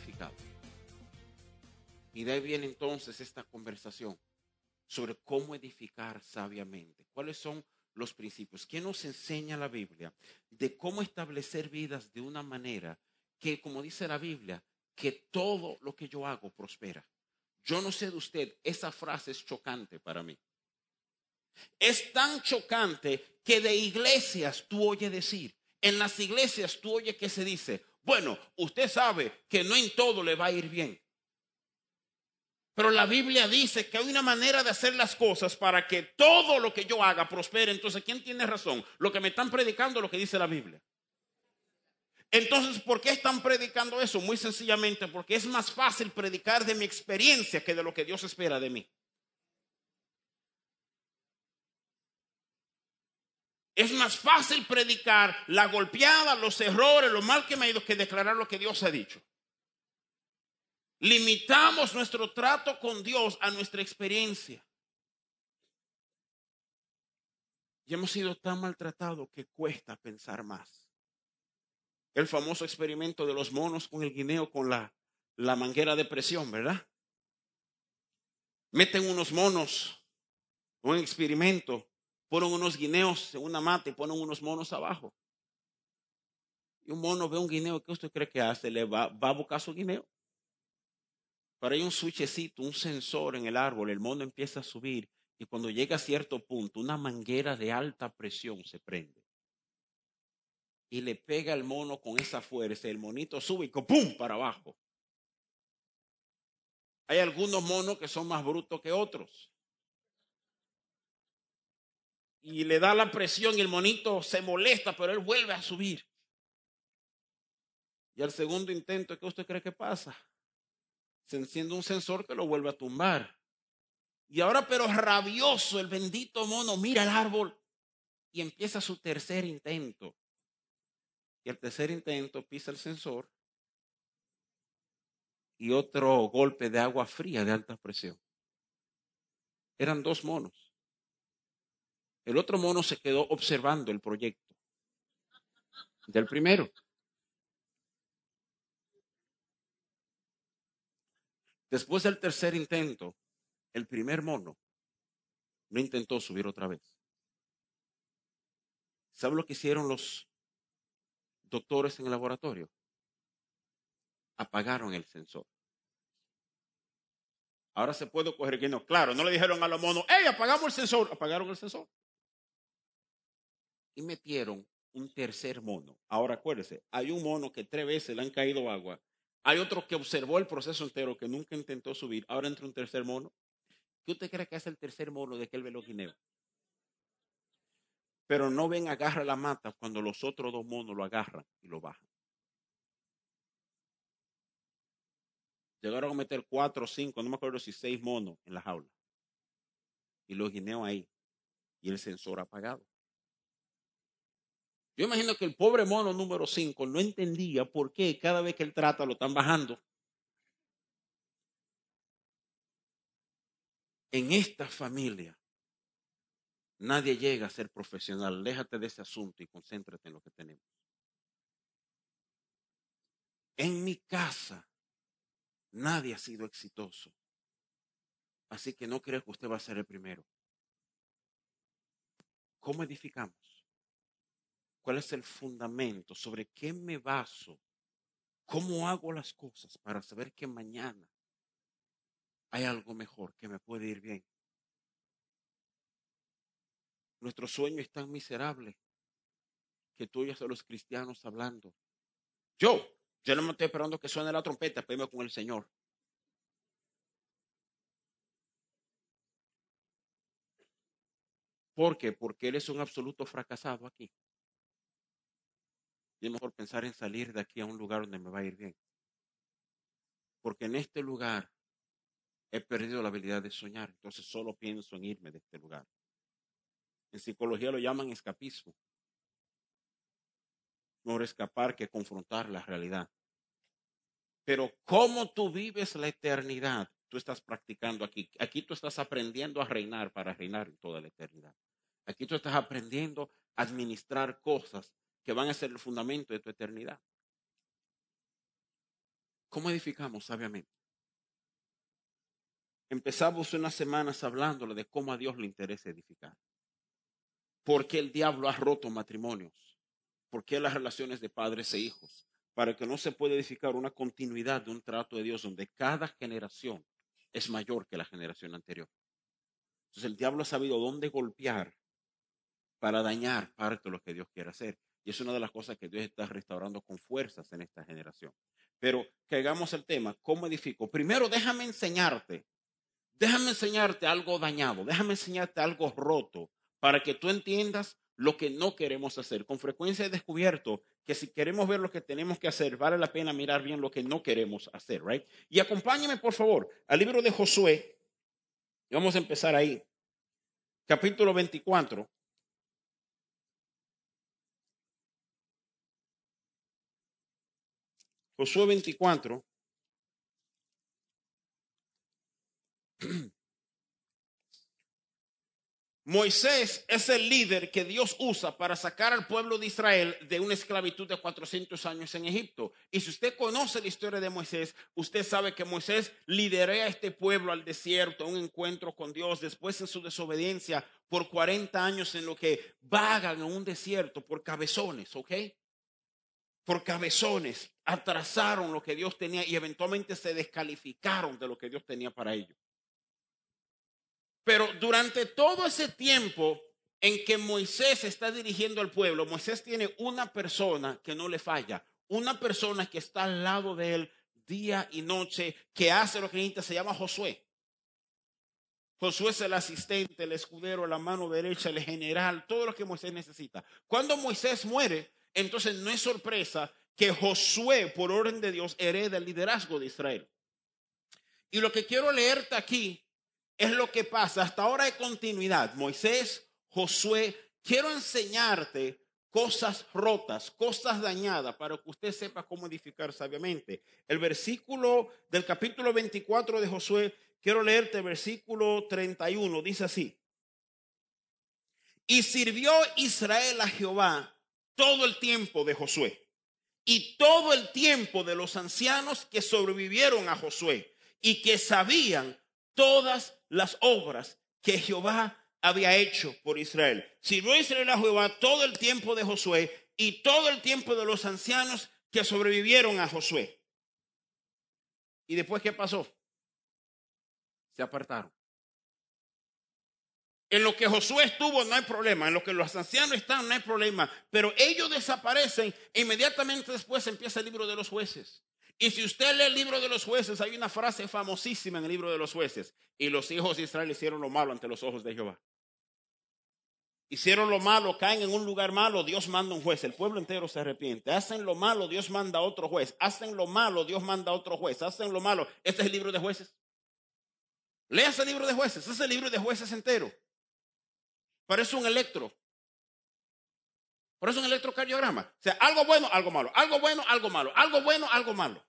edificado. Y de entonces esta conversación sobre cómo edificar sabiamente. ¿Cuáles son los principios? ¿Qué nos enseña la Biblia de cómo establecer vidas de una manera que, como dice la Biblia, que todo lo que yo hago prospera? Yo no sé de usted, esa frase es chocante para mí. Es tan chocante que de iglesias tú oyes decir, en las iglesias tú oyes que se dice, bueno, usted sabe que no en todo le va a ir bien. Pero la Biblia dice que hay una manera de hacer las cosas para que todo lo que yo haga prospere. Entonces, ¿quién tiene razón? Lo que me están predicando, lo que dice la Biblia. Entonces, ¿por qué están predicando eso? Muy sencillamente porque es más fácil predicar de mi experiencia que de lo que Dios espera de mí. Es más fácil predicar la golpeada, los errores, lo mal que me ha ido que declarar lo que Dios ha dicho. Limitamos nuestro trato con Dios a nuestra experiencia. Y hemos sido tan maltratados que cuesta pensar más. El famoso experimento de los monos con el guineo con la, la manguera de presión, ¿verdad? Meten unos monos, un experimento, ponen unos guineos en una mata y ponen unos monos abajo. Y un mono ve un guineo, ¿qué usted cree que hace? Le va, va a buscar su guineo. Pero hay un switchecito, un sensor en el árbol, el mono empieza a subir y cuando llega a cierto punto, una manguera de alta presión se prende. Y le pega al mono con esa fuerza, el monito sube y ¡pum! para abajo. Hay algunos monos que son más brutos que otros. Y le da la presión y el monito se molesta, pero él vuelve a subir. Y al segundo intento, ¿qué usted cree que pasa? se enciende un sensor que lo vuelve a tumbar. Y ahora, pero rabioso, el bendito mono mira el árbol y empieza su tercer intento. Y el tercer intento pisa el sensor y otro golpe de agua fría de alta presión. Eran dos monos. El otro mono se quedó observando el proyecto del primero. Después del tercer intento, el primer mono no intentó subir otra vez. ¿Sabe lo que hicieron los doctores en el laboratorio? Apagaron el sensor. Ahora se puede coger que no. Claro, no le dijeron a los monos, ¡hey, apagamos el sensor! Apagaron el sensor. Y metieron un tercer mono. Ahora acuérdese, hay un mono que tres veces le han caído agua hay otro que observó el proceso entero, que nunca intentó subir. Ahora entra un tercer mono. ¿Qué usted cree que es el tercer mono de aquel veloquineo? Pero no ven, agarra la mata cuando los otros dos monos lo agarran y lo bajan. Llegaron a meter cuatro cinco, no me acuerdo si seis monos en la jaula. Y los guineos ahí. Y el sensor apagado. Yo imagino que el pobre mono número 5 no entendía por qué cada vez que él trata lo están bajando. En esta familia nadie llega a ser profesional. Déjate de ese asunto y concéntrate en lo que tenemos. En mi casa nadie ha sido exitoso. Así que no creo que usted va a ser el primero. ¿Cómo edificamos? ¿Cuál es el fundamento? ¿Sobre qué me baso? ¿Cómo hago las cosas para saber que mañana hay algo mejor, que me puede ir bien? Nuestro sueño es tan miserable que tú oyes a los cristianos hablando. Yo, yo no me estoy esperando que suene la trompeta, pero con el Señor. ¿Por qué? Porque Él es un absoluto fracasado aquí. Y mejor pensar en salir de aquí a un lugar donde me va a ir bien. Porque en este lugar he perdido la habilidad de soñar. Entonces solo pienso en irme de este lugar. En psicología lo llaman escapismo. Mejor escapar que confrontar la realidad. Pero cómo tú vives la eternidad, tú estás practicando aquí. Aquí tú estás aprendiendo a reinar para reinar en toda la eternidad. Aquí tú estás aprendiendo a administrar cosas que van a ser el fundamento de tu eternidad. ¿Cómo edificamos sabiamente? Empezamos unas semanas hablándole de cómo a Dios le interesa edificar. ¿Por qué el diablo ha roto matrimonios? ¿Por qué las relaciones de padres e hijos? Para que no se pueda edificar una continuidad de un trato de Dios donde cada generación es mayor que la generación anterior. Entonces el diablo ha sabido dónde golpear para dañar parte de lo que Dios quiere hacer. Y es una de las cosas que Dios está restaurando con fuerzas en esta generación. Pero que hagamos el tema, ¿cómo edifico? Primero déjame enseñarte, déjame enseñarte algo dañado, déjame enseñarte algo roto para que tú entiendas lo que no queremos hacer. Con frecuencia he descubierto que si queremos ver lo que tenemos que hacer, vale la pena mirar bien lo que no queremos hacer, right? Y acompáñame, por favor, al libro de Josué. Vamos a empezar ahí. Capítulo 24. Josué 24. Moisés es el líder que Dios usa para sacar al pueblo de Israel de una esclavitud de 400 años en Egipto. Y si usted conoce la historia de Moisés, usted sabe que Moisés lideró a este pueblo al desierto, un encuentro con Dios, después en su desobediencia por 40 años en lo que vagan en un desierto por cabezones, ¿ok? Por cabezones, atrasaron lo que Dios tenía y eventualmente se descalificaron de lo que Dios tenía para ellos. Pero durante todo ese tiempo en que Moisés está dirigiendo al pueblo, Moisés tiene una persona que no le falla, una persona que está al lado de él día y noche, que hace lo que necesita, se llama Josué. Josué es el asistente, el escudero, la mano derecha, el general, todo lo que Moisés necesita. Cuando Moisés muere, entonces no es sorpresa que Josué, por orden de Dios, hereda el liderazgo de Israel. Y lo que quiero leerte aquí es lo que pasa. Hasta ahora hay continuidad. Moisés, Josué, quiero enseñarte cosas rotas, cosas dañadas, para que usted sepa cómo edificar sabiamente. El versículo del capítulo 24 de Josué, quiero leerte el versículo 31, dice así. Y sirvió Israel a Jehová todo el tiempo de Josué y todo el tiempo de los ancianos que sobrevivieron a Josué y que sabían todas las obras que Jehová había hecho por Israel. Sirvió Israel a Jehová todo el tiempo de Josué y todo el tiempo de los ancianos que sobrevivieron a Josué. ¿Y después qué pasó? Se apartaron. En lo que Josué estuvo no hay problema, en lo que los ancianos están no hay problema, pero ellos desaparecen e inmediatamente después empieza el libro de los jueces. Y si usted lee el libro de los jueces, hay una frase famosísima en el libro de los jueces. Y los hijos de Israel hicieron lo malo ante los ojos de Jehová. Hicieron lo malo, caen en un lugar malo, Dios manda un juez, el pueblo entero se arrepiente. Hacen lo malo, Dios manda otro juez. Hacen lo malo, Dios manda otro juez. Hacen lo malo. Este es el libro de jueces. Lea ese libro de jueces, ese es el libro de jueces entero. Parece un electro. Por eso un electrocardiograma. O sea, algo bueno, algo malo. Algo bueno, algo malo. Algo bueno, algo malo.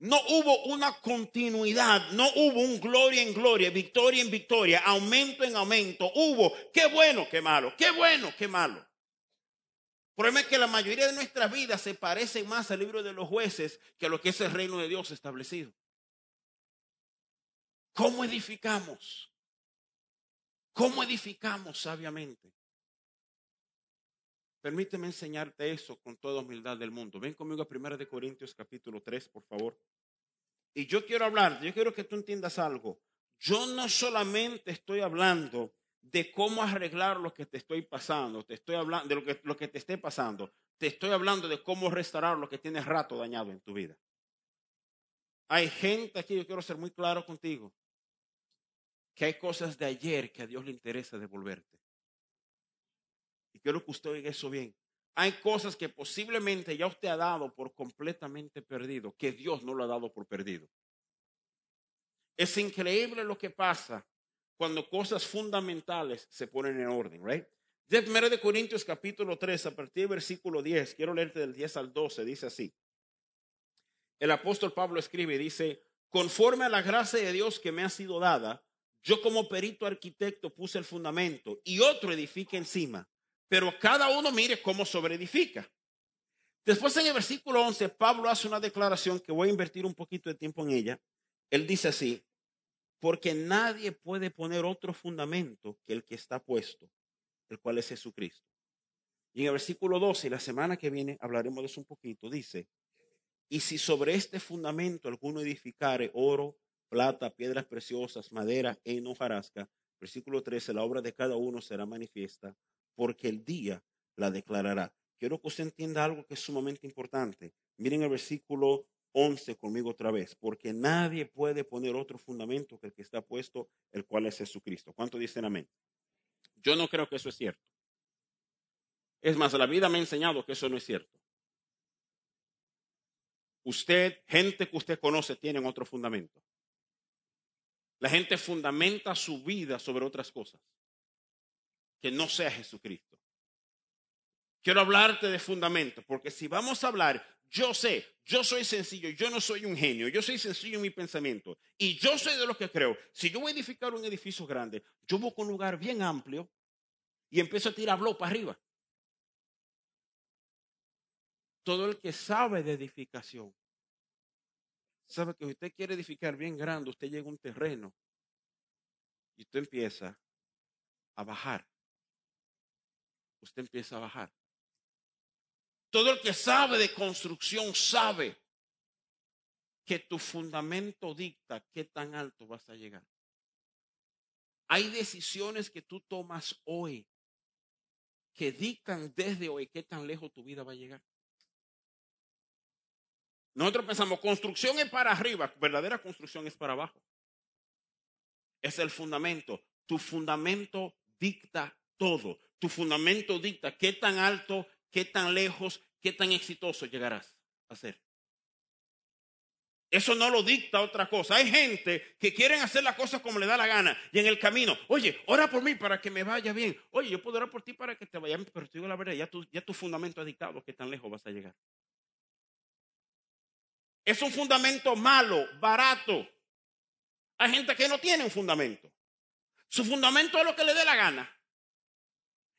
No hubo una continuidad, no hubo un gloria en gloria, victoria en victoria, aumento en aumento. Hubo, qué bueno, qué malo, qué bueno, qué malo. El problema es que la mayoría de nuestras vidas se parecen más al libro de los jueces que a lo que es el reino de Dios establecido. ¿Cómo edificamos? ¿Cómo edificamos sabiamente? Permíteme enseñarte eso con toda humildad del mundo. Ven conmigo a 1 de Corintios capítulo 3, por favor. Y yo quiero hablar, yo quiero que tú entiendas algo. Yo no solamente estoy hablando de cómo arreglar lo que te estoy pasando, te estoy hablando de lo que, lo que te esté pasando, te estoy hablando de cómo restaurar lo que tienes rato dañado en tu vida. Hay gente aquí, yo quiero ser muy claro contigo, que hay cosas de ayer que a Dios le interesa devolverte. Y quiero que usted oiga eso bien. Hay cosas que posiblemente ya usted ha dado por completamente perdido, que Dios no lo ha dado por perdido. Es increíble lo que pasa cuando cosas fundamentales se ponen en orden, right? De 1 de Corintios capítulo 3, a partir del versículo 10, quiero leerte del 10 al 12, dice así. El apóstol Pablo escribe, dice, conforme a la gracia de Dios que me ha sido dada, yo como perito arquitecto puse el fundamento y otro edifica encima pero cada uno mire cómo sobreedifica. Después en el versículo 11, Pablo hace una declaración que voy a invertir un poquito de tiempo en ella. Él dice así, porque nadie puede poner otro fundamento que el que está puesto, el cual es Jesucristo. Y en el versículo 12, y la semana que viene hablaremos de eso un poquito, dice, y si sobre este fundamento alguno edificare oro, plata, piedras preciosas, madera e hojarasca, versículo 13, la obra de cada uno será manifiesta, porque el día la declarará. Quiero que usted entienda algo que es sumamente importante. Miren el versículo 11 conmigo otra vez, porque nadie puede poner otro fundamento que el que está puesto, el cual es Jesucristo. ¿Cuánto dicen amén? Yo no creo que eso es cierto. Es más, la vida me ha enseñado que eso no es cierto. Usted, gente que usted conoce, tienen otro fundamento. La gente fundamenta su vida sobre otras cosas que no sea Jesucristo. Quiero hablarte de fundamento, porque si vamos a hablar, yo sé, yo soy sencillo, yo no soy un genio, yo soy sencillo en mi pensamiento y yo soy de los que creo, si yo voy a edificar un edificio grande, yo busco un lugar bien amplio y empiezo a tirar para arriba. Todo el que sabe de edificación sabe que usted quiere edificar bien grande, usted llega a un terreno y usted empieza a bajar. Usted empieza a bajar. Todo el que sabe de construcción sabe que tu fundamento dicta qué tan alto vas a llegar. Hay decisiones que tú tomas hoy que dictan desde hoy qué tan lejos tu vida va a llegar. Nosotros pensamos, construcción es para arriba, verdadera construcción es para abajo. Es el fundamento. Tu fundamento dicta todo. Tu fundamento dicta qué tan alto qué tan lejos, qué tan exitoso llegarás a ser. Eso no lo dicta otra cosa. Hay gente que quieren hacer las cosas como le da la gana y en el camino, oye, ora por mí para que me vaya bien. Oye, yo puedo orar por ti para que te vaya bien, pero te digo la verdad, ya tu, ya tu fundamento ha dictado qué tan lejos vas a llegar. Es un fundamento malo, barato. Hay gente que no tiene un fundamento. Su fundamento es lo que le dé la gana.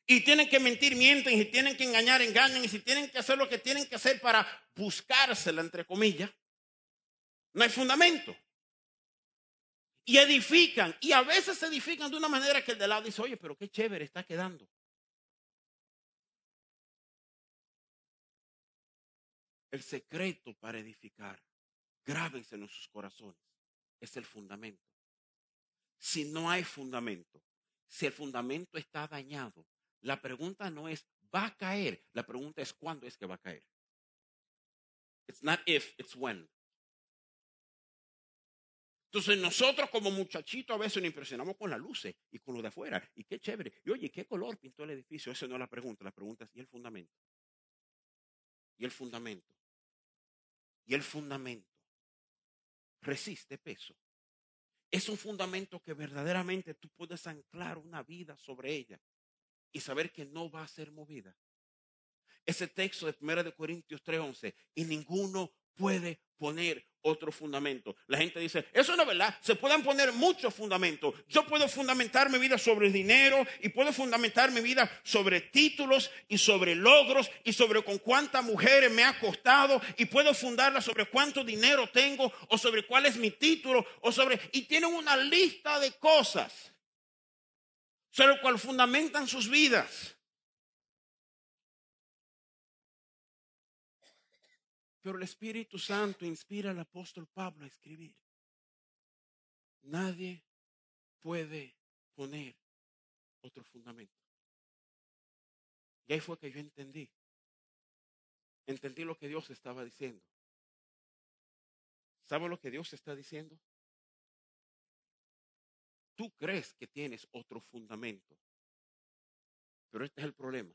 Y tienen que mentir, mienten, y tienen que engañar, engañan, y si tienen que hacer lo que tienen que hacer para buscársela, entre comillas, no hay fundamento. Y edifican, y a veces se edifican de una manera que el de lado dice, oye, pero qué chévere está quedando. El secreto para edificar, grábense en sus corazones, es el fundamento. Si no hay fundamento, si el fundamento está dañado, la pregunta no es, ¿va a caer? La pregunta es, ¿cuándo es que va a caer? It's not if, it's when. Entonces nosotros como muchachitos a veces nos impresionamos con las luces y con lo de afuera. Y qué chévere. Y oye, ¿qué color pintó el edificio? Esa no es la pregunta. La pregunta es, ¿y el fundamento? ¿Y el fundamento? ¿Y el fundamento? Resiste peso. Es un fundamento que verdaderamente tú puedes anclar una vida sobre ella y saber que no va a ser movida. Ese texto de 1 de Corintios 3:11 y ninguno puede poner otro fundamento. La gente dice, eso no es verdad, se pueden poner muchos fundamentos. Yo puedo fundamentar mi vida sobre dinero y puedo fundamentar mi vida sobre títulos y sobre logros y sobre con cuántas mujeres me ha costado y puedo fundarla sobre cuánto dinero tengo o sobre cuál es mi título o sobre... Y tienen una lista de cosas sobre el cual fundamentan sus vidas. Pero el Espíritu Santo inspira al apóstol Pablo a escribir. Nadie puede poner otro fundamento. Y ahí fue que yo entendí. Entendí lo que Dios estaba diciendo. ¿Sabe lo que Dios está diciendo? Tú crees que tienes otro fundamento. Pero este es el problema.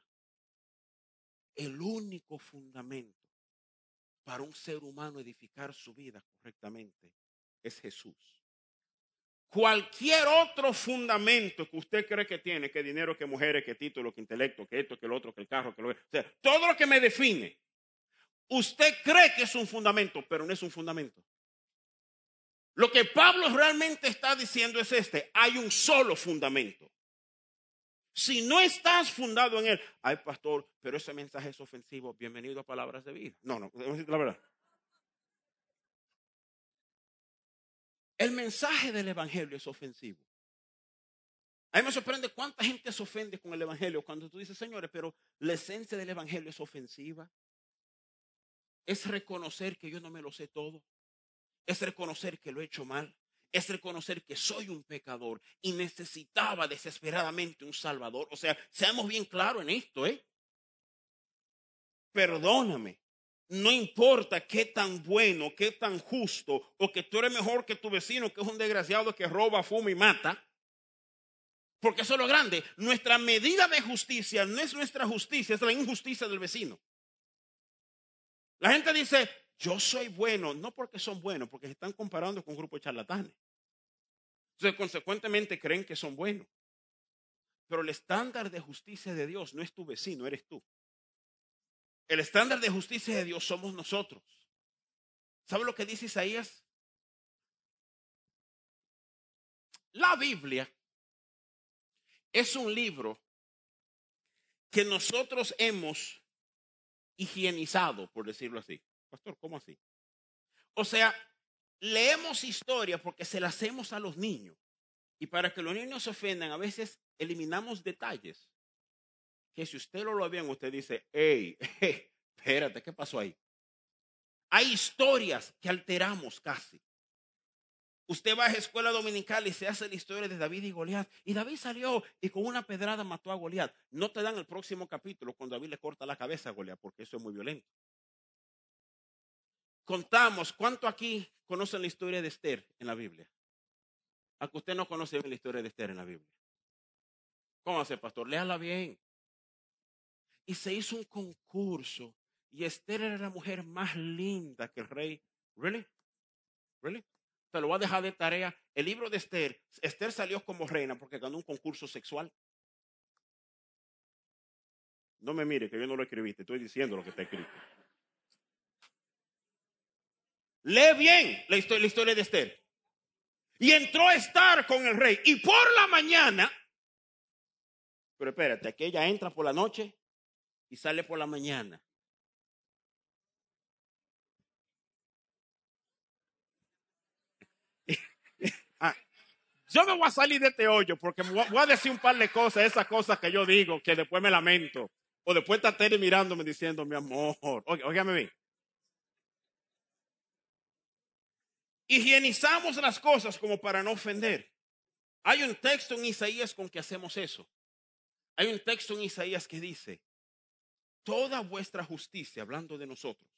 El único fundamento para un ser humano edificar su vida correctamente es Jesús. Cualquier otro fundamento que usted cree que tiene, que dinero, que mujeres, que título, que intelecto, que esto, que lo otro, que el carro, que lo... O sea, todo lo que me define, usted cree que es un fundamento, pero no es un fundamento. Lo que Pablo realmente está diciendo es este, hay un solo fundamento. Si no estás fundado en él, ay pastor, pero ese mensaje es ofensivo, bienvenido a Palabras de Vida. No, no, la verdad. El mensaje del Evangelio es ofensivo. A mí me sorprende cuánta gente se ofende con el Evangelio cuando tú dices, señores, pero la esencia del Evangelio es ofensiva. Es reconocer que yo no me lo sé todo. Es reconocer que lo he hecho mal. Es reconocer que soy un pecador y necesitaba desesperadamente un Salvador. O sea, seamos bien claros en esto, ¿eh? Perdóname. No importa qué tan bueno, qué tan justo, o que tú eres mejor que tu vecino, que es un desgraciado que roba, fuma y mata. Porque eso es lo grande. Nuestra medida de justicia no es nuestra justicia, es la injusticia del vecino. La gente dice, yo soy bueno, no porque son buenos, porque se están comparando con un grupo de charlatanes. Entonces, consecuentemente, creen que son buenos. Pero el estándar de justicia de Dios no es tu vecino, eres tú. El estándar de justicia de Dios somos nosotros. ¿Sabe lo que dice Isaías? La Biblia es un libro que nosotros hemos higienizado, por decirlo así. Pastor, ¿cómo así? O sea, leemos historia porque se la hacemos a los niños. Y para que los niños se ofendan, a veces eliminamos detalles. Que si usted lo lo bien, usted dice, hey, espérate, ¿qué pasó ahí? Hay historias que alteramos casi. Usted va a escuela dominical y se hace la historia de David y Goliat. Y David salió y con una pedrada mató a Goliat. No te dan el próximo capítulo cuando David le corta la cabeza a Goliat, porque eso es muy violento. Contamos, ¿cuánto aquí conocen la historia de Esther en la Biblia? Aunque usted no conoce la historia de Esther en la Biblia. ¿Cómo hace, pastor? Léala bien. Y se hizo un concurso. Y Esther era la mujer más linda que el rey. ¿Really? ¿Really? Te lo voy a dejar de tarea. El libro de Esther, Esther salió como reina porque ganó un concurso sexual. No me mire, que yo no lo escribí, te estoy diciendo lo que está escrito. Lee bien la historia, de Esther. Y entró a estar con el rey. Y por la mañana, pero espérate, que ella entra por la noche y sale por la mañana. Yo me voy a salir de este hoyo porque voy a decir un par de cosas, esas cosas que yo digo, que después me lamento. O después está Terry mirándome diciendo, mi amor, óigame bien. Higienizamos las cosas como para no ofender. Hay un texto en Isaías con que hacemos eso. Hay un texto en Isaías que dice, toda vuestra justicia, hablando de nosotros,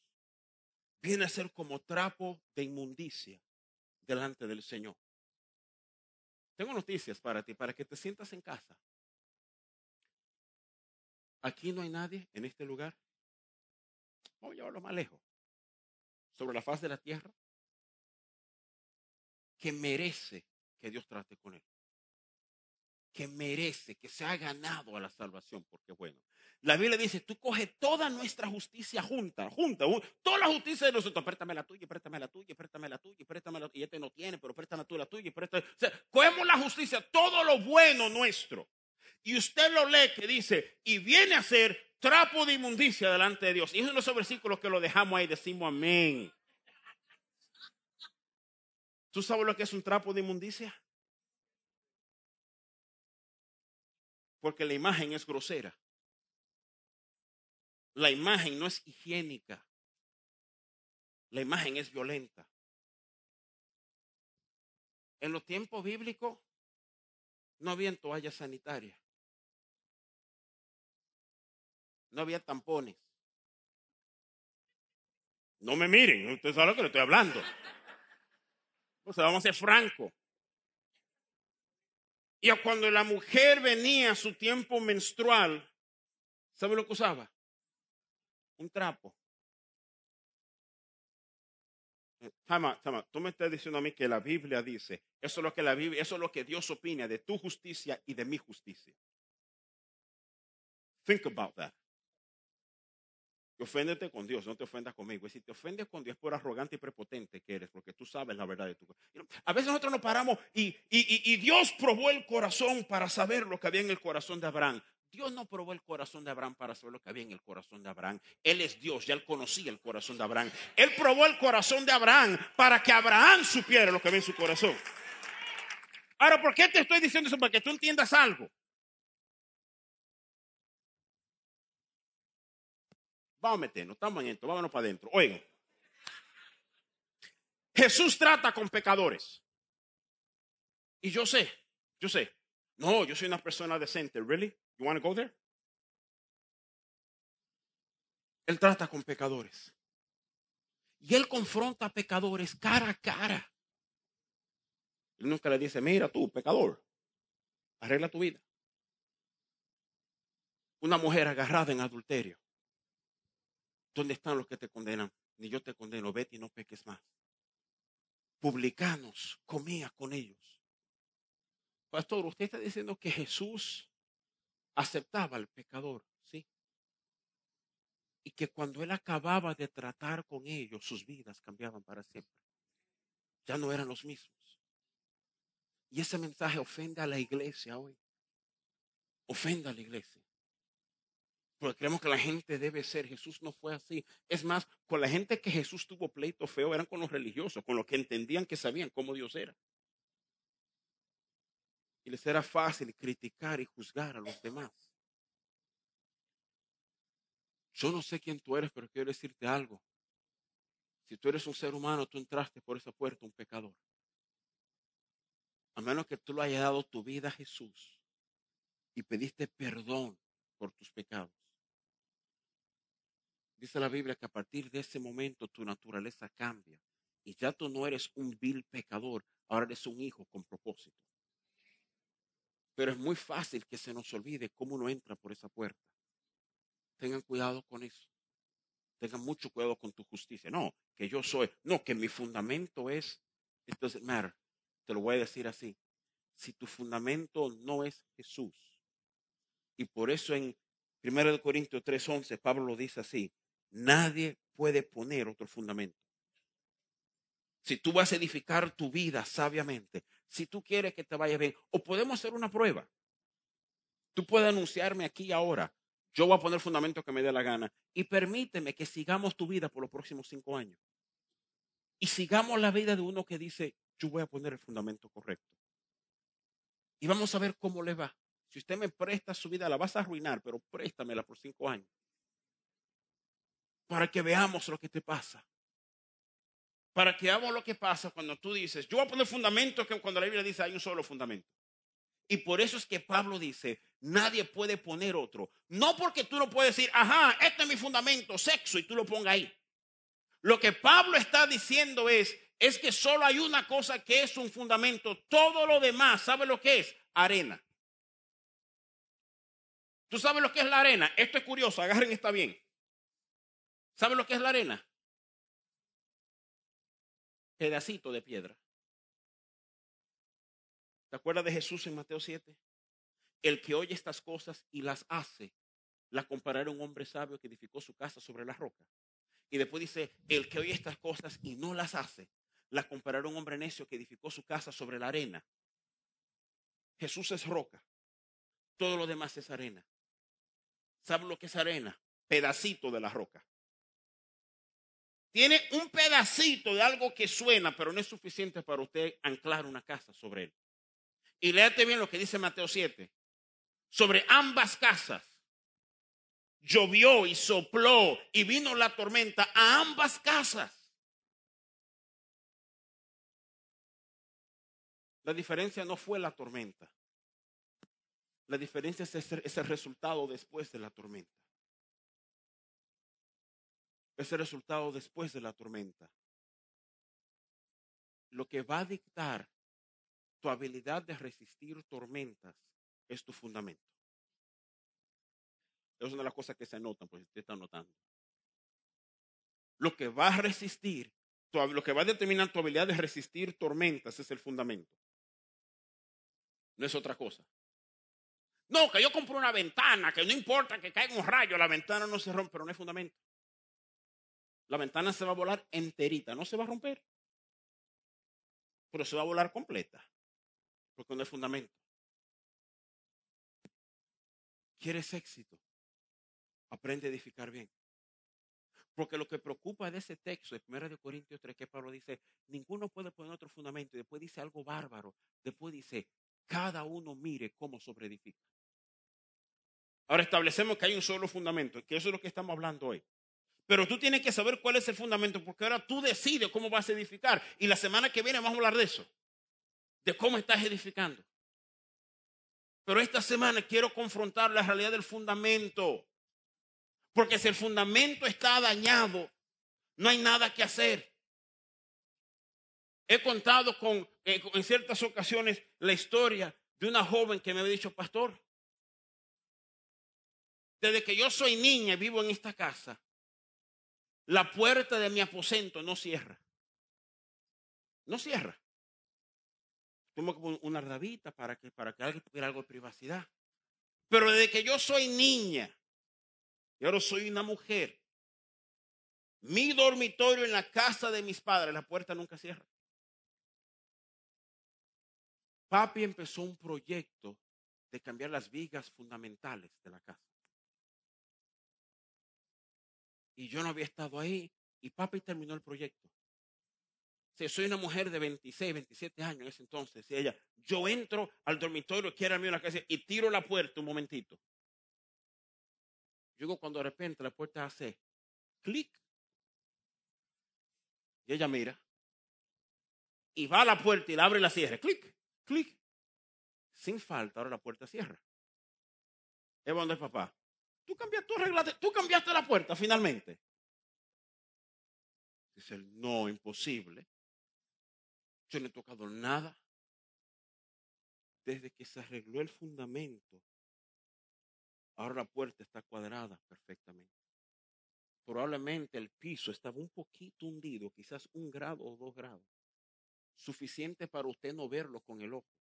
viene a ser como trapo de inmundicia delante del Señor. Tengo noticias para ti, para que te sientas en casa. Aquí no hay nadie en este lugar. Vamos a llevarlo más lejos. Sobre la faz de la tierra. Que merece que Dios trate con él. Que merece, que se ha ganado a la salvación, porque bueno. La Biblia dice, tú coges toda nuestra justicia junta, junta, toda la justicia de nosotros, préstame la tuya, préstame la tuya, préstame la tuya, préstame la tuya, y este no tiene, pero préstame tú la tuya, préstame. O sea, cogemos la justicia, todo lo bueno nuestro. Y usted lo lee que dice, y viene a ser trapo de inmundicia delante de Dios. Y es uno de esos versículos que lo dejamos ahí, decimos amén. ¿Tú sabes lo que es un trapo de inmundicia? Porque la imagen es grosera. La imagen no es higiénica. La imagen es violenta. En los tiempos bíblicos no había toallas sanitarias. No había tampones. No me miren, ustedes saben lo que le estoy hablando. O sea, vamos a ser francos. Y cuando la mujer venía a su tiempo menstrual, ¿sabe lo que usaba? un trapo. Tama, tama, tú me estás diciendo a mí que la Biblia dice, eso es lo que la Biblia, eso es lo que Dios opina de tu justicia y de mi justicia. Think about that. Que oféndete con Dios, no te ofendas conmigo. Y si te ofendes con Dios por arrogante y prepotente que eres, porque tú sabes la verdad de tu A veces nosotros nos paramos y, y Dios probó el corazón para saber lo que había en el corazón de Abraham. Dios no probó el corazón de Abraham para saber lo que había en el corazón de Abraham. Él es Dios, ya él conocía el corazón de Abraham. Él probó el corazón de Abraham para que Abraham supiera lo que había en su corazón. Ahora, ¿por qué te estoy diciendo eso? Para que tú entiendas algo. Vamos a meternos, estamos en esto, vámonos para adentro. Oigan, Jesús trata con pecadores. Y yo sé, yo sé, no, yo soy una persona decente, ¿really? You want to go there? Él trata con pecadores. Y él confronta a pecadores cara a cara. Él nunca le dice, mira tú, pecador, arregla tu vida. Una mujer agarrada en adulterio. ¿Dónde están los que te condenan? Ni yo te condeno, vete y no peques más. Publicanos, comía con ellos. Pastor, usted está diciendo que Jesús aceptaba al pecador, ¿sí? Y que cuando él acababa de tratar con ellos, sus vidas cambiaban para siempre. Ya no eran los mismos. Y ese mensaje ofende a la iglesia hoy. Ofende a la iglesia. Porque creemos que la gente debe ser. Jesús no fue así. Es más, con la gente que Jesús tuvo pleito feo eran con los religiosos, con los que entendían que sabían cómo Dios era y les era fácil criticar y juzgar a los demás. Yo no sé quién tú eres, pero quiero decirte algo. Si tú eres un ser humano, tú entraste por esa puerta un pecador. A menos que tú lo hayas dado tu vida a Jesús y pediste perdón por tus pecados. Dice la Biblia que a partir de ese momento tu naturaleza cambia y ya tú no eres un vil pecador, ahora eres un hijo con propósito. Pero es muy fácil que se nos olvide cómo uno entra por esa puerta. Tengan cuidado con eso. Tengan mucho cuidado con tu justicia. No, que yo soy. No, que mi fundamento es. It doesn't matter. Te lo voy a decir así. Si tu fundamento no es Jesús. Y por eso en 1 Corintios 3:11 Pablo lo dice así. Nadie puede poner otro fundamento. Si tú vas a edificar tu vida sabiamente, si tú quieres que te vaya bien. O podemos hacer una prueba. Tú puedes anunciarme aquí ahora. Yo voy a poner fundamento que me dé la gana. Y permíteme que sigamos tu vida por los próximos cinco años. Y sigamos la vida de uno que dice, yo voy a poner el fundamento correcto. Y vamos a ver cómo le va. Si usted me presta su vida, la vas a arruinar, pero préstamela por cinco años. Para que veamos lo que te pasa para que hagamos lo que pasa cuando tú dices, yo voy a poner fundamento que cuando la Biblia dice hay un solo fundamento. Y por eso es que Pablo dice, nadie puede poner otro. No porque tú no puedes decir, ajá, este es mi fundamento, sexo, y tú lo pongas ahí. Lo que Pablo está diciendo es, es que solo hay una cosa que es un fundamento. Todo lo demás, ¿sabe lo que es? Arena. ¿Tú sabes lo que es la arena? Esto es curioso, agarren está bien. ¿Saben lo que es la arena? pedacito de piedra. ¿Te acuerdas de Jesús en Mateo 7? El que oye estas cosas y las hace, la comparará a un hombre sabio que edificó su casa sobre la roca. Y después dice, el que oye estas cosas y no las hace, la comparará a un hombre necio que edificó su casa sobre la arena. Jesús es roca. Todo lo demás es arena. ¿Sabe lo que es arena? Pedacito de la roca. Tiene un pedacito de algo que suena, pero no es suficiente para usted anclar una casa sobre él. Y léate bien lo que dice Mateo 7. Sobre ambas casas llovió y sopló y vino la tormenta a ambas casas. La diferencia no fue la tormenta. La diferencia es ese, resultado después de la tormenta ese resultado después de la tormenta. Lo que va a dictar tu habilidad de resistir tormentas es tu fundamento. Es una de las cosas que se anotan, pues usted está notando. Lo que va a resistir, lo que va a determinar tu habilidad de resistir tormentas es el fundamento. No es otra cosa. No, que yo compro una ventana, que no importa que caiga un rayo, la ventana no se rompe, pero no es fundamento. La ventana se va a volar enterita, no se va a romper, pero se va a volar completa, porque no hay fundamento. ¿Quieres éxito? Aprende a edificar bien. Porque lo que preocupa de ese texto de 1 Corintios 3, que Pablo dice, ninguno puede poner otro fundamento. Y después dice algo bárbaro. Después dice, cada uno mire cómo sobreedifica. Ahora establecemos que hay un solo fundamento, que eso es lo que estamos hablando hoy. Pero tú tienes que saber cuál es el fundamento, porque ahora tú decides cómo vas a edificar. Y la semana que viene vamos a hablar de eso, de cómo estás edificando. Pero esta semana quiero confrontar la realidad del fundamento. Porque si el fundamento está dañado, no hay nada que hacer. He contado con, eh, en ciertas ocasiones la historia de una joven que me había dicho, pastor, desde que yo soy niña y vivo en esta casa, la puerta de mi aposento no cierra. No cierra. Tomo como una rabita para que, para que alguien tuviera algo de privacidad. Pero desde que yo soy niña y ahora soy una mujer, mi dormitorio en la casa de mis padres, la puerta nunca cierra. Papi empezó un proyecto de cambiar las vigas fundamentales de la casa. Y yo no había estado ahí y papi terminó el proyecto soy una mujer de 26, 27 años en ese entonces. Y ella, yo entro al dormitorio, quiero a mí una casa y tiro la puerta un momentito. Digo, cuando de repente la puerta hace clic. Y ella mira. Y va a la puerta y la abre y la cierra. Clic, clic. Sin falta, ahora la puerta cierra. Es donde es papá. Tú cambiaste, tú, tú cambiaste la puerta finalmente. Dice no, imposible. Yo no he tocado nada. Desde que se arregló el fundamento, ahora la puerta está cuadrada perfectamente. Probablemente el piso estaba un poquito hundido, quizás un grado o dos grados. Suficiente para usted no verlo con el ojo,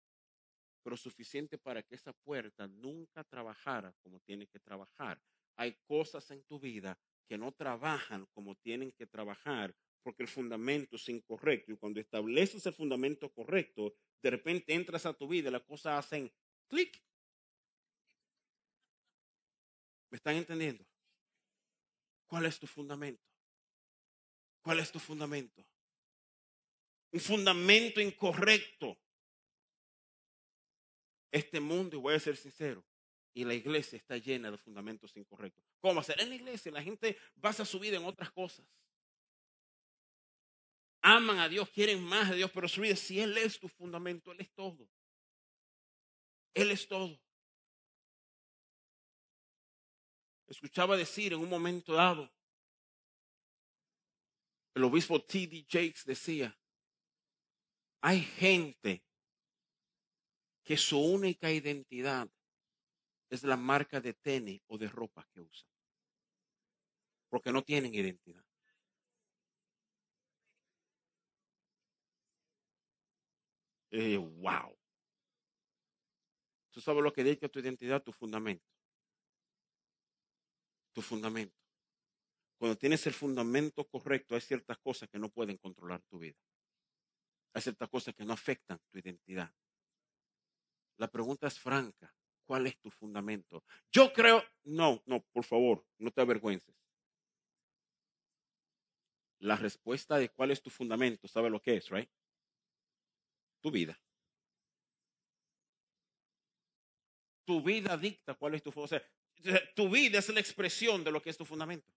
pero suficiente para que esa puerta nunca trabajara como tiene que trabajar. Hay cosas en tu vida que no trabajan como tienen que trabajar porque el fundamento es incorrecto. Y cuando estableces el fundamento correcto, de repente entras a tu vida y las cosas hacen clic. ¿Me están entendiendo? ¿Cuál es tu fundamento? ¿Cuál es tu fundamento? Un fundamento incorrecto. Este mundo, y voy a ser sincero, y la iglesia está llena de fundamentos incorrectos. ¿Cómo hacer? En la iglesia la gente basa su vida en otras cosas aman a Dios, quieren más a Dios, pero su vida, si Él es tu fundamento, Él es todo. Él es todo. Escuchaba decir en un momento dado, el obispo T.D. Jakes decía, hay gente que su única identidad es la marca de tenis o de ropa que usan, porque no tienen identidad. wow. Tú sabes lo que dice tu identidad, tu fundamento. Tu fundamento. Cuando tienes el fundamento correcto, hay ciertas cosas que no pueden controlar tu vida. Hay ciertas cosas que no afectan tu identidad. La pregunta es franca. ¿Cuál es tu fundamento? Yo creo, no, no, por favor, no te avergüences. La respuesta de cuál es tu fundamento, ¿sabe lo que es, right? tu vida. Tu vida dicta cuál es tu o sea, tu vida es la expresión de lo que es tu fundamento.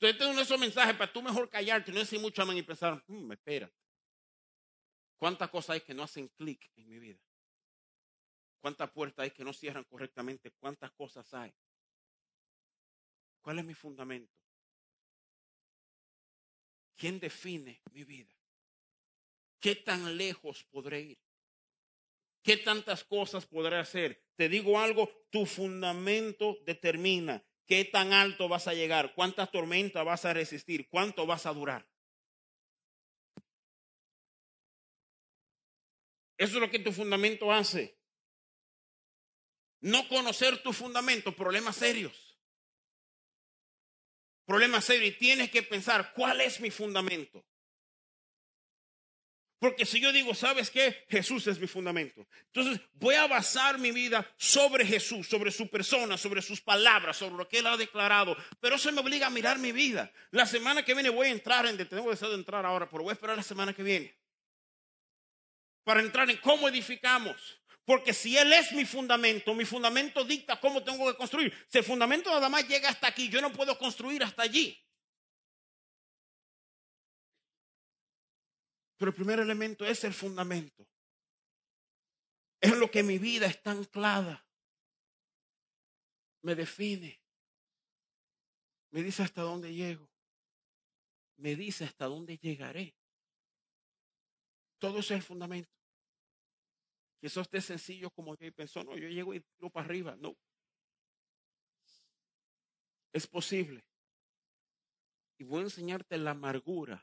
Entonces, tengo esos mensajes para tú mejor callarte, no decir mucho amén y pensar, hmm, espera. ¿Cuántas cosas hay que no hacen clic en mi vida? ¿Cuántas puertas hay que no cierran correctamente? ¿Cuántas cosas hay? ¿Cuál es mi fundamento? ¿Quién define mi vida? ¿Qué tan lejos podré ir? ¿Qué tantas cosas podré hacer? Te digo algo, tu fundamento determina qué tan alto vas a llegar, cuántas tormentas vas a resistir, cuánto vas a durar. Eso es lo que tu fundamento hace. No conocer tu fundamento, problemas serios. Problema serio. Y tienes que pensar, ¿cuál es mi fundamento? Porque si yo digo, ¿sabes qué? Jesús es mi fundamento. Entonces voy a basar mi vida sobre Jesús, sobre su persona, sobre sus palabras, sobre lo que Él ha declarado. Pero eso me obliga a mirar mi vida. La semana que viene voy a entrar en, tengo deseo de entrar ahora, pero voy a esperar la semana que viene. Para entrar en cómo edificamos. Porque si Él es mi fundamento, mi fundamento dicta cómo tengo que construir. Si el fundamento nada más llega hasta aquí, yo no puedo construir hasta allí. Pero el primer elemento es el fundamento. Es lo que mi vida está anclada. Me define. Me dice hasta dónde llego. Me dice hasta dónde llegaré. Todo es el fundamento. Que esté sencillo como que pensó, no, yo llego y tiro para arriba. No. Es posible. Y voy a enseñarte la amargura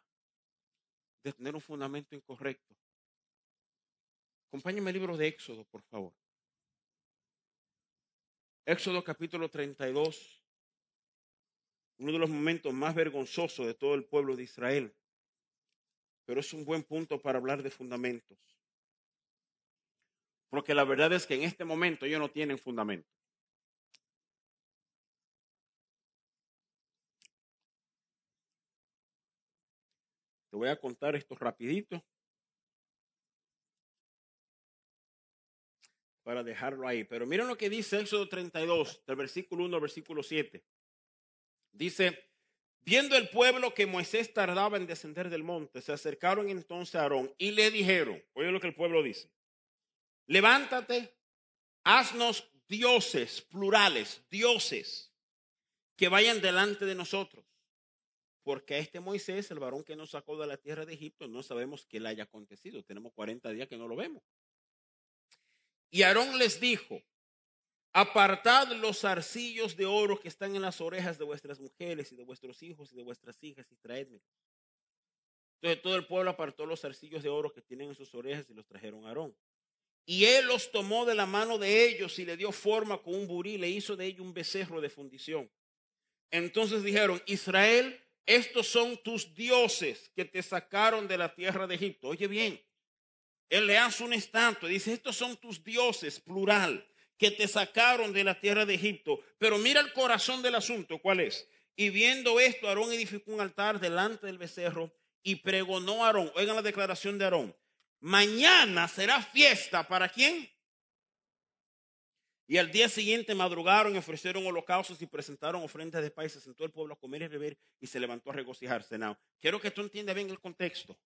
de tener un fundamento incorrecto. Acompáñame el libro de Éxodo, por favor. Éxodo capítulo 32, uno de los momentos más vergonzosos de todo el pueblo de Israel, pero es un buen punto para hablar de fundamentos. Porque la verdad es que en este momento ellos no tienen fundamento. Te voy a contar esto rapidito para dejarlo ahí. Pero miren lo que dice Éxodo 32, del versículo 1 al versículo 7. Dice, viendo el pueblo que Moisés tardaba en descender del monte, se acercaron entonces a Aarón y le dijeron, oye lo que el pueblo dice, levántate, haznos dioses, plurales, dioses, que vayan delante de nosotros. Porque a este Moisés, el varón que nos sacó de la tierra de Egipto, no sabemos qué le haya acontecido. Tenemos 40 días que no lo vemos. Y Aarón les dijo, apartad los arcillos de oro que están en las orejas de vuestras mujeres y de vuestros hijos y de vuestras hijas y traedme. Entonces todo el pueblo apartó los arcillos de oro que tienen en sus orejas y los trajeron a Aarón. Y él los tomó de la mano de ellos y le dio forma con un burí, le hizo de ellos un becerro de fundición. Entonces dijeron, Israel estos son tus dioses que te sacaron de la tierra de Egipto. Oye bien, él le hace un estatua, dice, estos son tus dioses, plural, que te sacaron de la tierra de Egipto. Pero mira el corazón del asunto, ¿cuál es? Y viendo esto, Aarón edificó un altar delante del becerro y pregonó a Aarón. Oigan la declaración de Aarón. Mañana será fiesta para quién? Y al día siguiente madrugaron, ofrecieron holocaustos y presentaron ofrendas de paz. Se sentó el pueblo a comer y beber y se levantó a regocijarse. Now, quiero que tú entiendas bien el contexto.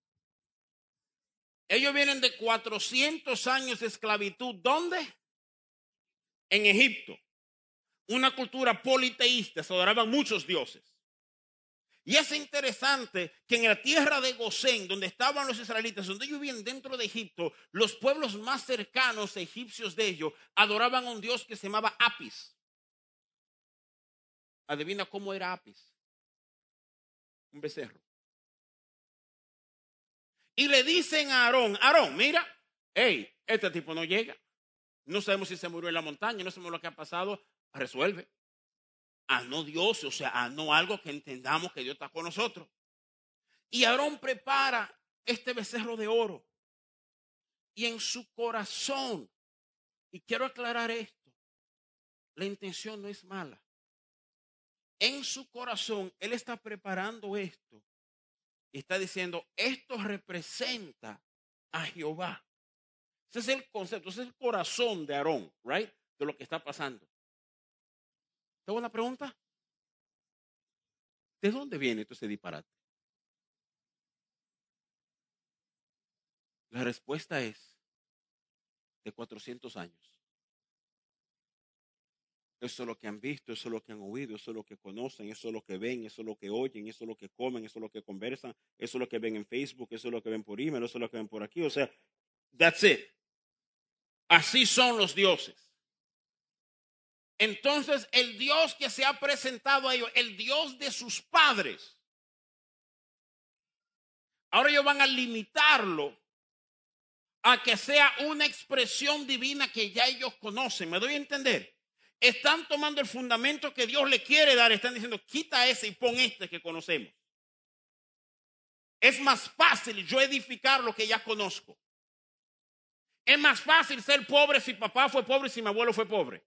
Ellos vienen de 400 años de esclavitud. ¿Dónde? En Egipto. Una cultura politeísta. Se adoraban muchos dioses. Y es interesante que en la tierra de Gosén, donde estaban los israelitas, donde ellos vivían dentro de Egipto, los pueblos más cercanos egipcios de ellos adoraban a un dios que se llamaba Apis. Adivina cómo era Apis. Un becerro. Y le dicen a Aarón, Aarón, mira, hey, este tipo no llega. No sabemos si se murió en la montaña, no sabemos lo que ha pasado. Resuelve a no Dios, o sea, a no algo que entendamos que Dios está con nosotros. Y Aarón prepara este becerro de oro. Y en su corazón, y quiero aclarar esto, la intención no es mala. En su corazón, él está preparando esto y está diciendo, esto representa a Jehová. Ese es el concepto, ese es el corazón de Aarón, right? De lo que está pasando. ¿Tengo una pregunta? ¿De dónde viene todo ese disparate? La respuesta es de 400 años. Eso es lo que han visto, eso es lo que han oído, eso es lo que conocen, eso es lo que ven, eso es lo que oyen, eso es lo que comen, eso es lo que conversan, eso es lo que ven en Facebook, eso es lo que ven por email, eso es lo que ven por aquí. O sea, that's it. Así son los dioses. Entonces el Dios que se ha presentado a ellos, el Dios de sus padres, ahora ellos van a limitarlo a que sea una expresión divina que ya ellos conocen. ¿Me doy a entender? están tomando el fundamento que Dios le quiere dar, están diciendo, quita ese y pon este que conocemos. Es más fácil yo edificar lo que ya conozco. Es más fácil ser pobre si papá fue pobre y si mi abuelo fue pobre.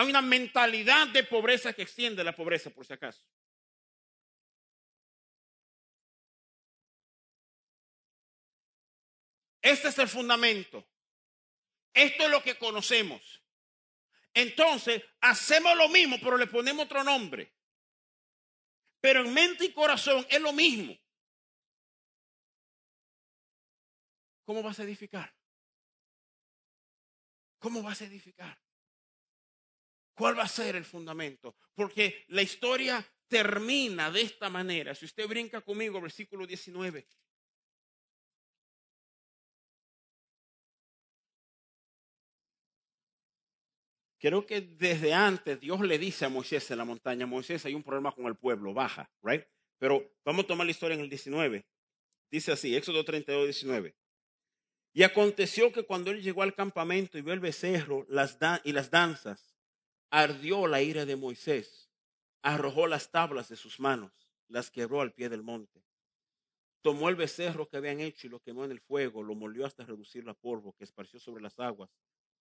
Hay una mentalidad de pobreza que extiende la pobreza, por si acaso. Este es el fundamento. Esto es lo que conocemos. Entonces, hacemos lo mismo, pero le ponemos otro nombre. Pero en mente y corazón es lo mismo. ¿Cómo vas a edificar? ¿Cómo vas a edificar? ¿Cuál va a ser el fundamento? Porque la historia termina de esta manera. Si usted brinca conmigo, versículo 19. Creo que desde antes Dios le dice a Moisés en la montaña, Moisés, hay un problema con el pueblo, baja, right? Pero vamos a tomar la historia en el 19. Dice así, Éxodo 32, 19. Y aconteció que cuando él llegó al campamento y vio el becerro y las danzas, ardió la ira de Moisés, arrojó las tablas de sus manos, las quebró al pie del monte. Tomó el becerro que habían hecho y lo quemó en el fuego, lo molió hasta reducirlo a polvo que esparció sobre las aguas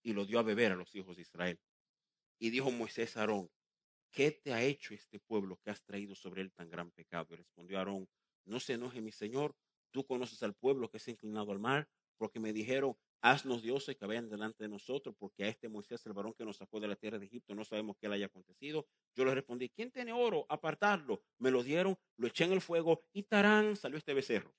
y lo dio a beber a los hijos de Israel. Y dijo Moisés a Aarón, ¿qué te ha hecho este pueblo que has traído sobre él tan gran pecado? Y respondió Aarón, no se enoje mi señor, tú conoces al pueblo que se ha inclinado al mar, porque me dijeron, haznos dioses que vayan delante de nosotros, porque a este Moisés, el varón que nos sacó de la tierra de Egipto, no sabemos qué le haya acontecido. Yo le respondí, ¿quién tiene oro? Apartarlo. Me lo dieron, lo eché en el fuego y tarán, salió este becerro.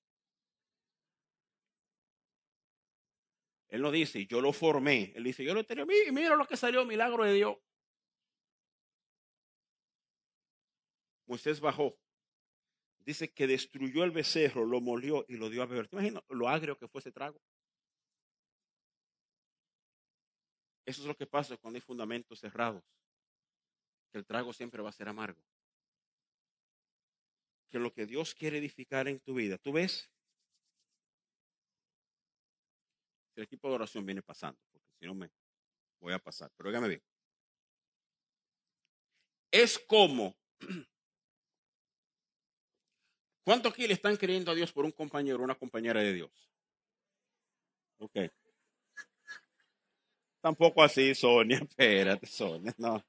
Él no dice, yo lo formé. Él dice, yo lo tenía, mira lo que salió, milagro de Dios. Moisés bajó. Dice que destruyó el becerro, lo molió y lo dio a beber. ¿Te lo agrio que fue ese trago? Eso es lo que pasa cuando hay fundamentos cerrados. Que el trago siempre va a ser amargo. Que lo que Dios quiere edificar en tu vida, tú ves, el equipo de oración viene pasando, porque si no me voy a pasar. Pero óigame bien. Es como. ¿Cuánto aquí le están creyendo a Dios por un compañero o una compañera de Dios? Ok. Tampoco así, Sonia. Espérate, Sonia. No.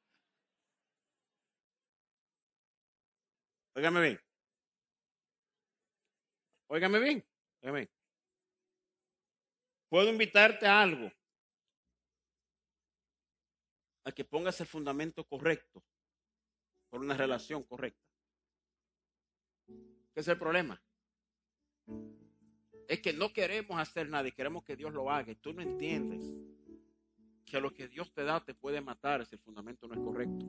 Óigame bien. Óigame bien. Óigame bien. Puedo invitarte a algo. A que pongas el fundamento correcto por una relación correcta. ¿Qué es el problema? Es que no queremos hacer nada y queremos que Dios lo haga. Y tú no entiendes que lo que Dios te da te puede matar si el fundamento no es correcto.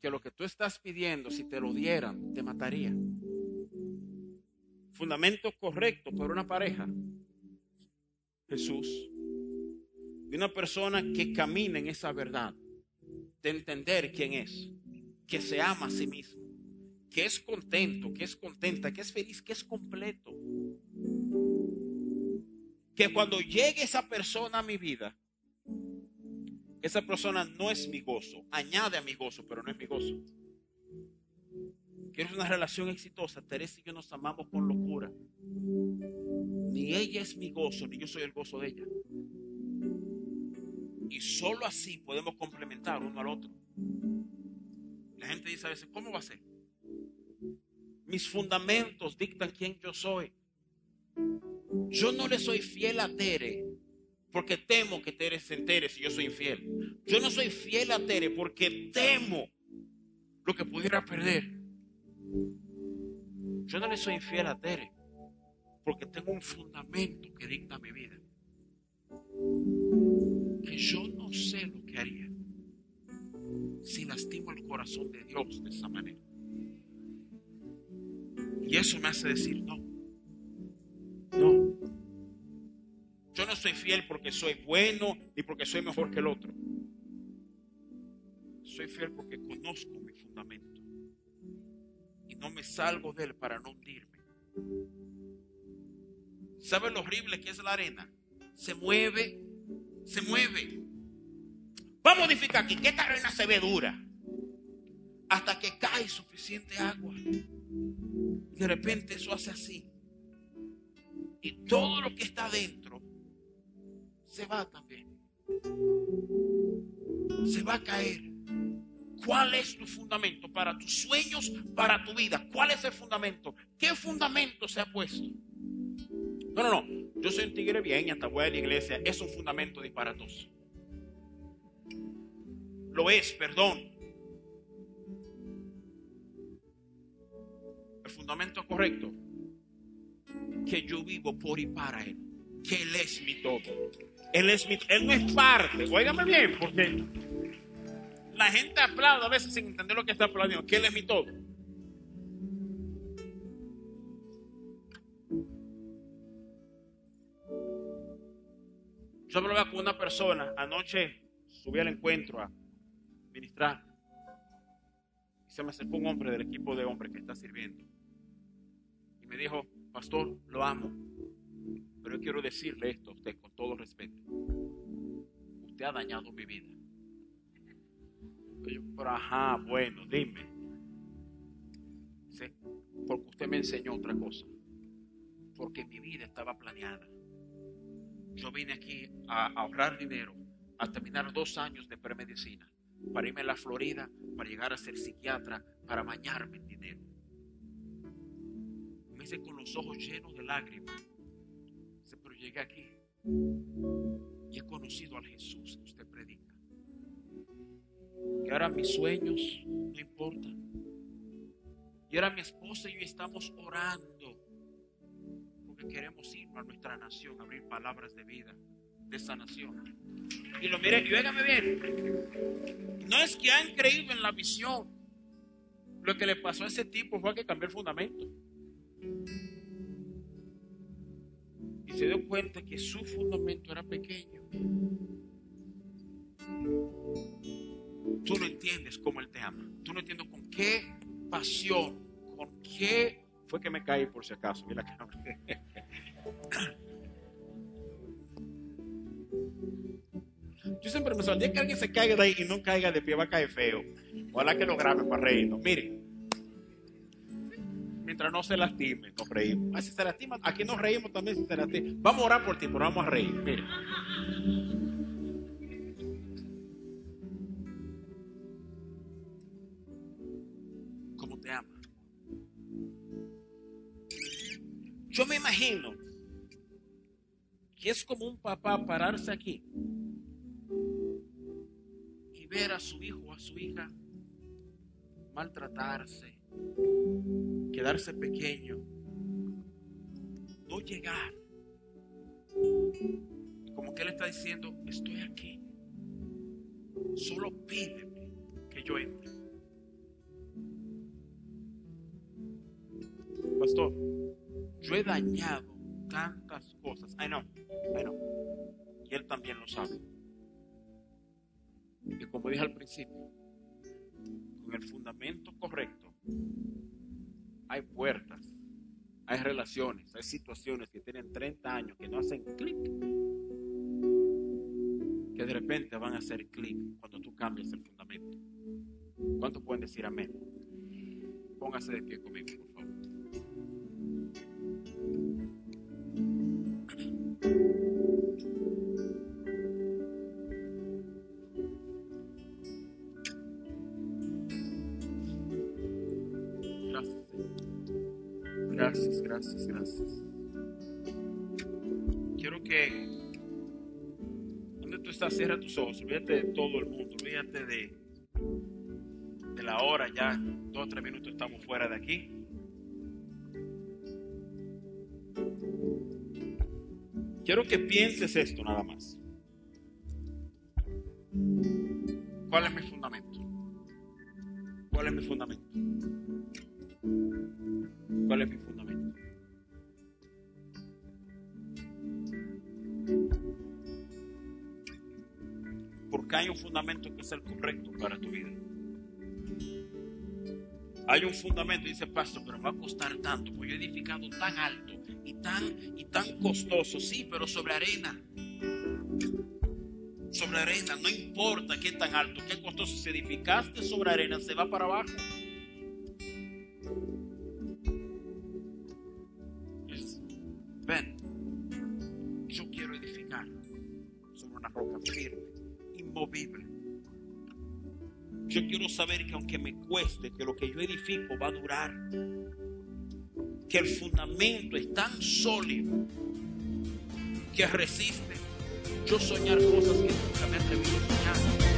Que lo que tú estás pidiendo, si te lo dieran, te mataría fundamento correcto para una pareja. Jesús. De una persona que camina en esa verdad. De entender quién es. Que se ama a sí mismo. Que es contento, que es contenta, que es feliz, que es completo. Que cuando llegue esa persona a mi vida, esa persona no es mi gozo. Añade a mi gozo, pero no es mi gozo. ¿Quieres una relación exitosa? Teresa y yo nos amamos con locura. Ni ella es mi gozo, ni yo soy el gozo de ella. Y solo así podemos complementar uno al otro. La gente dice a veces, ¿cómo va a ser? Mis fundamentos dictan quién yo soy. Yo no le soy fiel a Tere porque temo que Tere se entere si yo soy infiel. Yo no soy fiel a Tere porque temo lo que pudiera perder. Yo no le soy infiel a Tere porque tengo un fundamento que dicta mi vida. Que yo no sé lo que haría si lastimo el corazón de Dios de esa manera. Y eso me hace decir no. No. Yo no soy fiel porque soy bueno ni porque soy mejor que el otro. Soy fiel porque conozco mi fundamento no me salgo de él para no hundirme. ¿Sabe lo horrible que es la arena? Se mueve, se mueve. Vamos a edificar aquí, que esta arena se ve dura. Hasta que cae suficiente agua. Y de repente eso hace así. Y todo lo que está dentro se va también. Se va a caer. ¿Cuál es tu fundamento para tus sueños, para tu vida? ¿Cuál es el fundamento? ¿Qué fundamento se ha puesto? No, no, no. Yo soy un tigre bien y hasta voy a la iglesia. Es un fundamento disparatoso. Lo es, perdón. El fundamento correcto. Que yo vivo por y para Él. Que Él es mi todo. Él es mi, Él no es parte. Óigame bien, porque la gente aplaude a veces sin entender lo que está aplaudiendo. Que Él es mi todo. Yo hablaba con una persona, anoche subí al encuentro a ministrar. Y se me acercó un hombre del equipo de hombres que está sirviendo. Y me dijo, pastor, lo amo. Pero yo quiero decirle esto a usted con todo respeto. Usted ha dañado mi vida. Yo, pero ajá, bueno, dime. porque usted me enseñó otra cosa. Porque mi vida estaba planeada yo vine aquí a ahorrar dinero, a terminar dos años de premedicina, para irme a la Florida, para llegar a ser psiquiatra, para bañarme en dinero. Me hice con los ojos llenos de lágrimas. Aquí y he conocido al Jesús que usted predica. Que ahora mis sueños no importan. Y ahora mi esposa y yo estamos orando queremos ir a nuestra nación, abrir palabras de vida, de sanación. Y lo mire, y óigame bien, no es que han creído en la visión. Lo que le pasó a ese tipo fue que cambió el fundamento. Y se dio cuenta que su fundamento era pequeño. Tú no entiendes cómo Él te ama. Tú no entiendes con qué pasión, con qué fue que me caí por si acaso. Mira que Yo siempre me el que alguien se caiga de ahí y no caiga de pie, va a caer feo. Ojalá que lo grabe para reírnos. Miren, mientras no se lastime, nos reímos. Ah, si se lastima, aquí nos reímos también si se lastima. Vamos a orar por ti, pero vamos a reír. Miren. ¿Cómo te ama? Yo me imagino que es como un papá pararse aquí y ver a su hijo o a su hija maltratarse, quedarse pequeño, no llegar. Como que él está diciendo, estoy aquí, solo pídeme que yo entre. Pastor, yo he dañado tantas cosas. Ay, no, ay, no. Y él también lo sabe. Y como dije al principio, con el fundamento correcto, hay puertas, hay relaciones, hay situaciones que tienen 30 años que no hacen clic, que de repente van a hacer clic cuando tú cambias el fundamento. ¿Cuántos pueden decir amén? Póngase de pie conmigo. Gracias, gracias. Quiero que, donde tú estás, cierra tus ojos, olvídate de todo el mundo, olvídate de, de la hora, ya dos o tres minutos estamos fuera de aquí. Quiero que pienses esto nada más. ¿Cuál es mi fundamento? ¿Cuál es mi fundamento? ¿Cuál es mi fundamento? Un fundamento que es el correcto para tu vida. Hay un fundamento, dice pastor, pero va a costar tanto, porque yo he edificado tan alto y tan, y tan costoso, sí, pero sobre arena. sobre arena, no importa qué tan alto, qué costoso, si edificaste sobre arena, se va para abajo. Cueste, que lo que yo edifico va a durar. Que el fundamento es tan sólido que resiste yo soñar cosas que nunca me he atrevido a soñar.